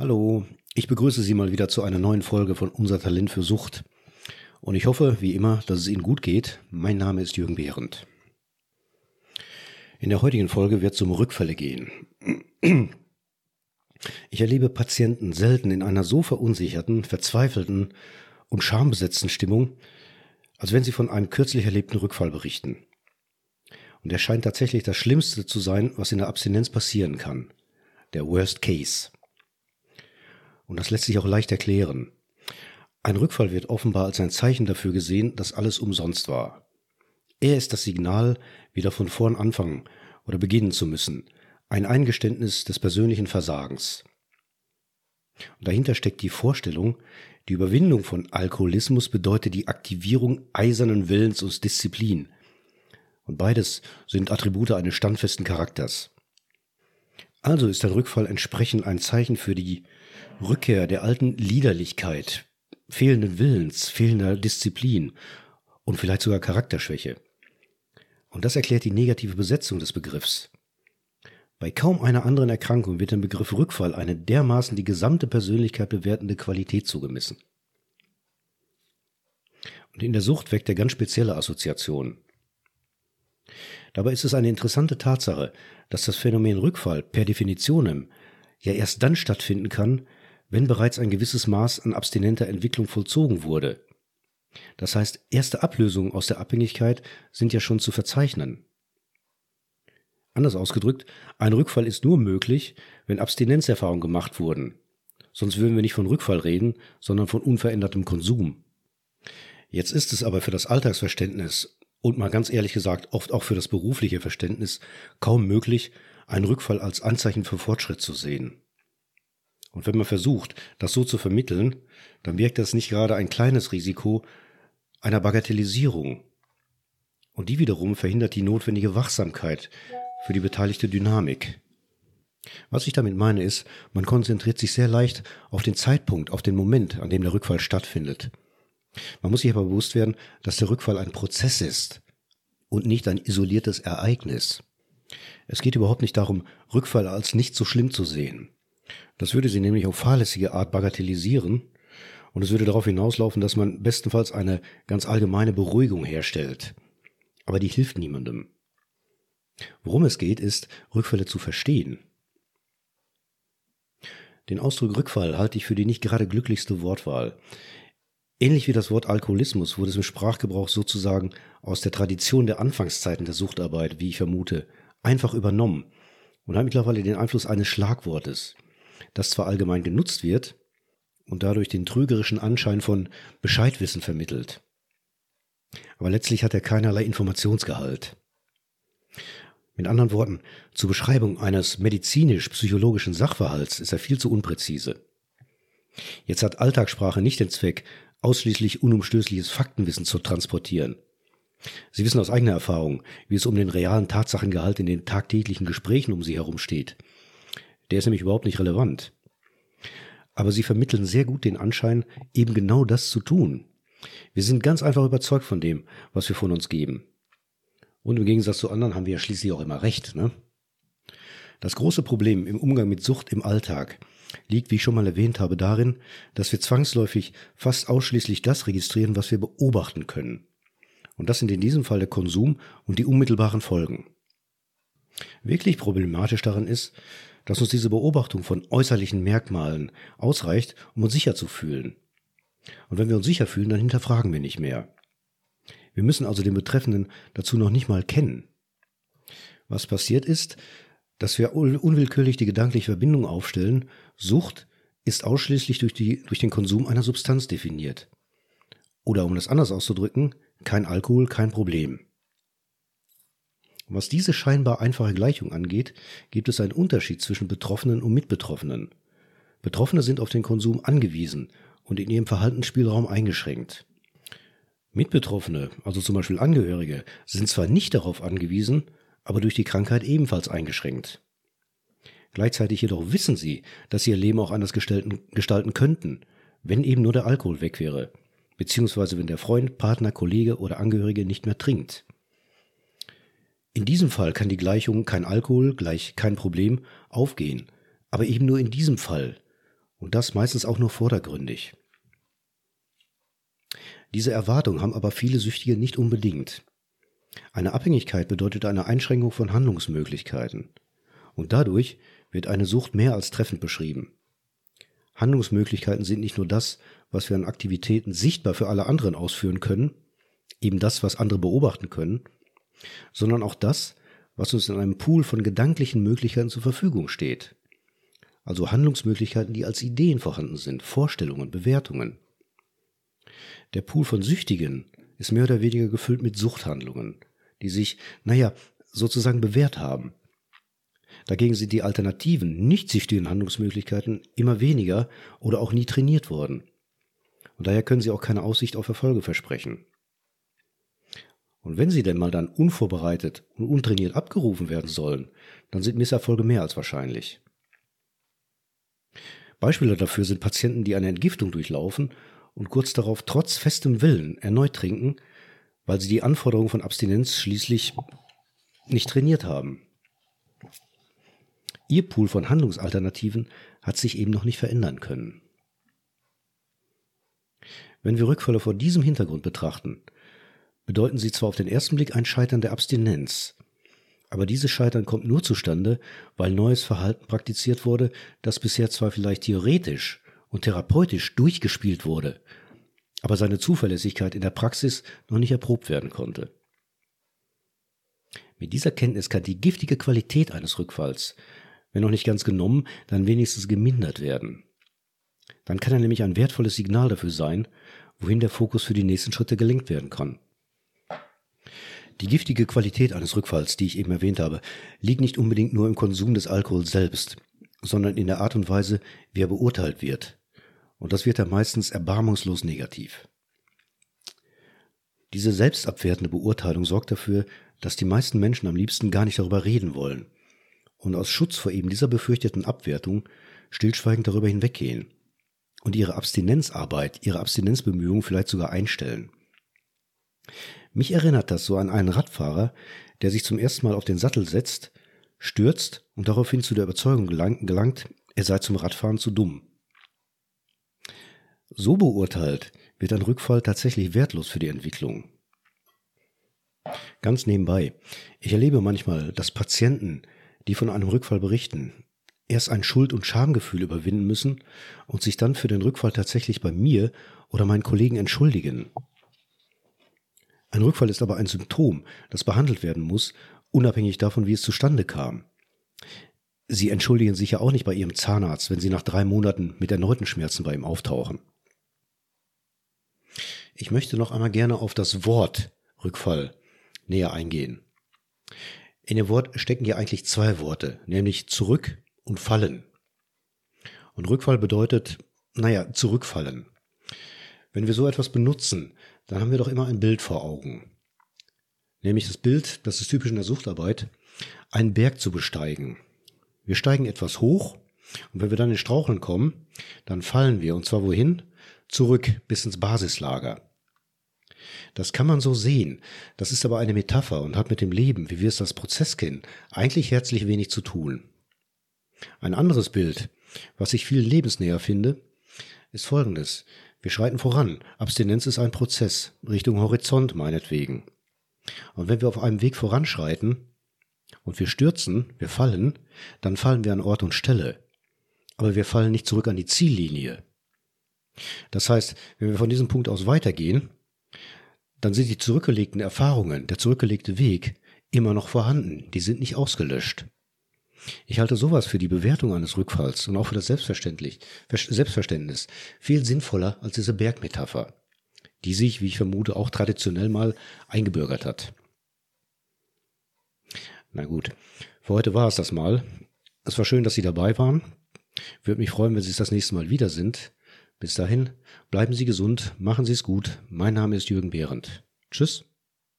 Hallo, ich begrüße Sie mal wieder zu einer neuen Folge von Unser Talent für Sucht. Und ich hoffe, wie immer, dass es Ihnen gut geht. Mein Name ist Jürgen Behrendt. In der heutigen Folge wird es um Rückfälle gehen. Ich erlebe Patienten selten in einer so verunsicherten, verzweifelten und schambesetzten Stimmung, als wenn sie von einem kürzlich erlebten Rückfall berichten. Und er scheint tatsächlich das Schlimmste zu sein, was in der Abstinenz passieren kann. Der Worst Case. Und das lässt sich auch leicht erklären. Ein Rückfall wird offenbar als ein Zeichen dafür gesehen, dass alles umsonst war. Er ist das Signal, wieder von vorn anfangen oder beginnen zu müssen, ein Eingeständnis des persönlichen Versagens. Und dahinter steckt die Vorstellung, die Überwindung von Alkoholismus bedeutet die Aktivierung eisernen Willens und Disziplin. Und beides sind Attribute eines standfesten Charakters. Also ist ein Rückfall entsprechend ein Zeichen für die Rückkehr der alten Liederlichkeit, fehlenden Willens, fehlender Disziplin und vielleicht sogar Charakterschwäche. Und das erklärt die negative Besetzung des Begriffs. Bei kaum einer anderen Erkrankung wird dem Begriff Rückfall eine dermaßen die gesamte Persönlichkeit bewertende Qualität zugemessen. Und in der Sucht weckt er ganz spezielle Assoziationen. Dabei ist es eine interessante Tatsache, dass das Phänomen Rückfall per Definitionem ja erst dann stattfinden kann, wenn bereits ein gewisses Maß an abstinenter Entwicklung vollzogen wurde. Das heißt, erste Ablösungen aus der Abhängigkeit sind ja schon zu verzeichnen. Anders ausgedrückt, ein Rückfall ist nur möglich, wenn Abstinenzerfahrungen gemacht wurden. Sonst würden wir nicht von Rückfall reden, sondern von unverändertem Konsum. Jetzt ist es aber für das Alltagsverständnis und mal ganz ehrlich gesagt oft auch für das berufliche Verständnis kaum möglich, einen Rückfall als Anzeichen für Fortschritt zu sehen. Und wenn man versucht, das so zu vermitteln, dann wirkt das nicht gerade ein kleines Risiko einer Bagatellisierung. Und die wiederum verhindert die notwendige Wachsamkeit für die beteiligte Dynamik. Was ich damit meine ist, man konzentriert sich sehr leicht auf den Zeitpunkt, auf den Moment, an dem der Rückfall stattfindet. Man muss sich aber bewusst werden, dass der Rückfall ein Prozess ist und nicht ein isoliertes Ereignis. Es geht überhaupt nicht darum, Rückfall als nicht so schlimm zu sehen. Das würde sie nämlich auf fahrlässige Art bagatellisieren und es würde darauf hinauslaufen, dass man bestenfalls eine ganz allgemeine Beruhigung herstellt. Aber die hilft niemandem. Worum es geht, ist, Rückfälle zu verstehen. Den Ausdruck Rückfall halte ich für die nicht gerade glücklichste Wortwahl. Ähnlich wie das Wort Alkoholismus wurde es im Sprachgebrauch sozusagen aus der Tradition der Anfangszeiten der Suchtarbeit, wie ich vermute, einfach übernommen und hat mittlerweile den Einfluss eines Schlagwortes das zwar allgemein genutzt wird und dadurch den trügerischen Anschein von Bescheidwissen vermittelt. Aber letztlich hat er keinerlei Informationsgehalt. Mit anderen Worten, zur Beschreibung eines medizinisch-psychologischen Sachverhalts ist er viel zu unpräzise. Jetzt hat Alltagssprache nicht den Zweck, ausschließlich unumstößliches Faktenwissen zu transportieren. Sie wissen aus eigener Erfahrung, wie es um den realen Tatsachengehalt in den tagtäglichen Gesprächen um Sie herum steht der ist nämlich überhaupt nicht relevant. Aber sie vermitteln sehr gut den Anschein, eben genau das zu tun. Wir sind ganz einfach überzeugt von dem, was wir von uns geben. Und im Gegensatz zu anderen haben wir ja schließlich auch immer recht, ne? Das große Problem im Umgang mit Sucht im Alltag liegt, wie ich schon mal erwähnt habe, darin, dass wir zwangsläufig fast ausschließlich das registrieren, was wir beobachten können. Und das sind in diesem Fall der Konsum und die unmittelbaren Folgen. Wirklich problematisch daran ist, dass uns diese Beobachtung von äußerlichen Merkmalen ausreicht, um uns sicher zu fühlen. Und wenn wir uns sicher fühlen, dann hinterfragen wir nicht mehr. Wir müssen also den Betreffenden dazu noch nicht mal kennen. Was passiert ist, dass wir unwillkürlich die gedankliche Verbindung aufstellen, Sucht ist ausschließlich durch, die, durch den Konsum einer Substanz definiert. Oder um das anders auszudrücken, kein Alkohol, kein Problem. Was diese scheinbar einfache Gleichung angeht, gibt es einen Unterschied zwischen Betroffenen und Mitbetroffenen. Betroffene sind auf den Konsum angewiesen und in ihrem Verhaltensspielraum eingeschränkt. Mitbetroffene, also zum Beispiel Angehörige, sind zwar nicht darauf angewiesen, aber durch die Krankheit ebenfalls eingeschränkt. Gleichzeitig jedoch wissen sie, dass sie ihr Leben auch anders gestalten, gestalten könnten, wenn eben nur der Alkohol weg wäre, beziehungsweise wenn der Freund, Partner, Kollege oder Angehörige nicht mehr trinkt. In diesem Fall kann die Gleichung kein Alkohol gleich kein Problem aufgehen, aber eben nur in diesem Fall. Und das meistens auch nur vordergründig. Diese Erwartung haben aber viele Süchtige nicht unbedingt. Eine Abhängigkeit bedeutet eine Einschränkung von Handlungsmöglichkeiten. Und dadurch wird eine Sucht mehr als treffend beschrieben. Handlungsmöglichkeiten sind nicht nur das, was wir an Aktivitäten sichtbar für alle anderen ausführen können, eben das, was andere beobachten können, sondern auch das, was uns in einem Pool von gedanklichen Möglichkeiten zur Verfügung steht. Also Handlungsmöglichkeiten, die als Ideen vorhanden sind, Vorstellungen, Bewertungen. Der Pool von Süchtigen ist mehr oder weniger gefüllt mit Suchthandlungen, die sich, naja, sozusagen bewährt haben. Dagegen sind die alternativen, nicht süchtigen Handlungsmöglichkeiten immer weniger oder auch nie trainiert worden. Und daher können sie auch keine Aussicht auf Erfolge versprechen. Und wenn sie denn mal dann unvorbereitet und untrainiert abgerufen werden sollen, dann sind Misserfolge mehr als wahrscheinlich. Beispiele dafür sind Patienten, die eine Entgiftung durchlaufen und kurz darauf trotz festem Willen erneut trinken, weil sie die Anforderungen von Abstinenz schließlich nicht trainiert haben. Ihr Pool von Handlungsalternativen hat sich eben noch nicht verändern können. Wenn wir Rückfälle vor diesem Hintergrund betrachten, bedeuten sie zwar auf den ersten Blick ein Scheitern der Abstinenz, aber dieses Scheitern kommt nur zustande, weil neues Verhalten praktiziert wurde, das bisher zwar vielleicht theoretisch und therapeutisch durchgespielt wurde, aber seine Zuverlässigkeit in der Praxis noch nicht erprobt werden konnte. Mit dieser Kenntnis kann die giftige Qualität eines Rückfalls wenn noch nicht ganz genommen, dann wenigstens gemindert werden. Dann kann er nämlich ein wertvolles Signal dafür sein, wohin der Fokus für die nächsten Schritte gelenkt werden kann. Die giftige Qualität eines Rückfalls, die ich eben erwähnt habe, liegt nicht unbedingt nur im Konsum des Alkohols selbst, sondern in der Art und Weise, wie er beurteilt wird. Und das wird er meistens erbarmungslos negativ. Diese selbstabwertende Beurteilung sorgt dafür, dass die meisten Menschen am liebsten gar nicht darüber reden wollen und aus Schutz vor eben dieser befürchteten Abwertung stillschweigend darüber hinweggehen und ihre Abstinenzarbeit, ihre Abstinenzbemühungen vielleicht sogar einstellen. Mich erinnert das so an einen Radfahrer, der sich zum ersten Mal auf den Sattel setzt, stürzt und daraufhin zu der Überzeugung gelangt, er sei zum Radfahren zu dumm. So beurteilt wird ein Rückfall tatsächlich wertlos für die Entwicklung. Ganz nebenbei, ich erlebe manchmal, dass Patienten, die von einem Rückfall berichten, erst ein Schuld- und Schamgefühl überwinden müssen und sich dann für den Rückfall tatsächlich bei mir oder meinen Kollegen entschuldigen. Ein Rückfall ist aber ein Symptom, das behandelt werden muss, unabhängig davon, wie es zustande kam. Sie entschuldigen sich ja auch nicht bei Ihrem Zahnarzt, wenn Sie nach drei Monaten mit erneuten Schmerzen bei ihm auftauchen. Ich möchte noch einmal gerne auf das Wort Rückfall näher eingehen. In dem Wort stecken ja eigentlich zwei Worte, nämlich zurück und fallen. Und Rückfall bedeutet, naja, zurückfallen. Wenn wir so etwas benutzen, dann haben wir doch immer ein Bild vor Augen. Nämlich das Bild, das ist typisch in der Suchtarbeit, einen Berg zu besteigen. Wir steigen etwas hoch und wenn wir dann in Straucheln kommen, dann fallen wir und zwar wohin? Zurück bis ins Basislager. Das kann man so sehen. Das ist aber eine Metapher und hat mit dem Leben, wie wir es als Prozess kennen, eigentlich herzlich wenig zu tun. Ein anderes Bild, was ich viel lebensnäher finde, ist folgendes. Wir schreiten voran. Abstinenz ist ein Prozess, Richtung Horizont meinetwegen. Und wenn wir auf einem Weg voranschreiten und wir stürzen, wir fallen, dann fallen wir an Ort und Stelle. Aber wir fallen nicht zurück an die Ziellinie. Das heißt, wenn wir von diesem Punkt aus weitergehen, dann sind die zurückgelegten Erfahrungen, der zurückgelegte Weg immer noch vorhanden, die sind nicht ausgelöscht. Ich halte sowas für die Bewertung eines Rückfalls und auch für das Selbstverständnis viel sinnvoller als diese Bergmetapher, die sich, wie ich vermute, auch traditionell mal eingebürgert hat. Na gut, für heute war es das mal. Es war schön, dass Sie dabei waren. Würde mich freuen, wenn Sie es das nächste Mal wieder sind. Bis dahin, bleiben Sie gesund, machen Sie es gut. Mein Name ist Jürgen Behrendt. Tschüss.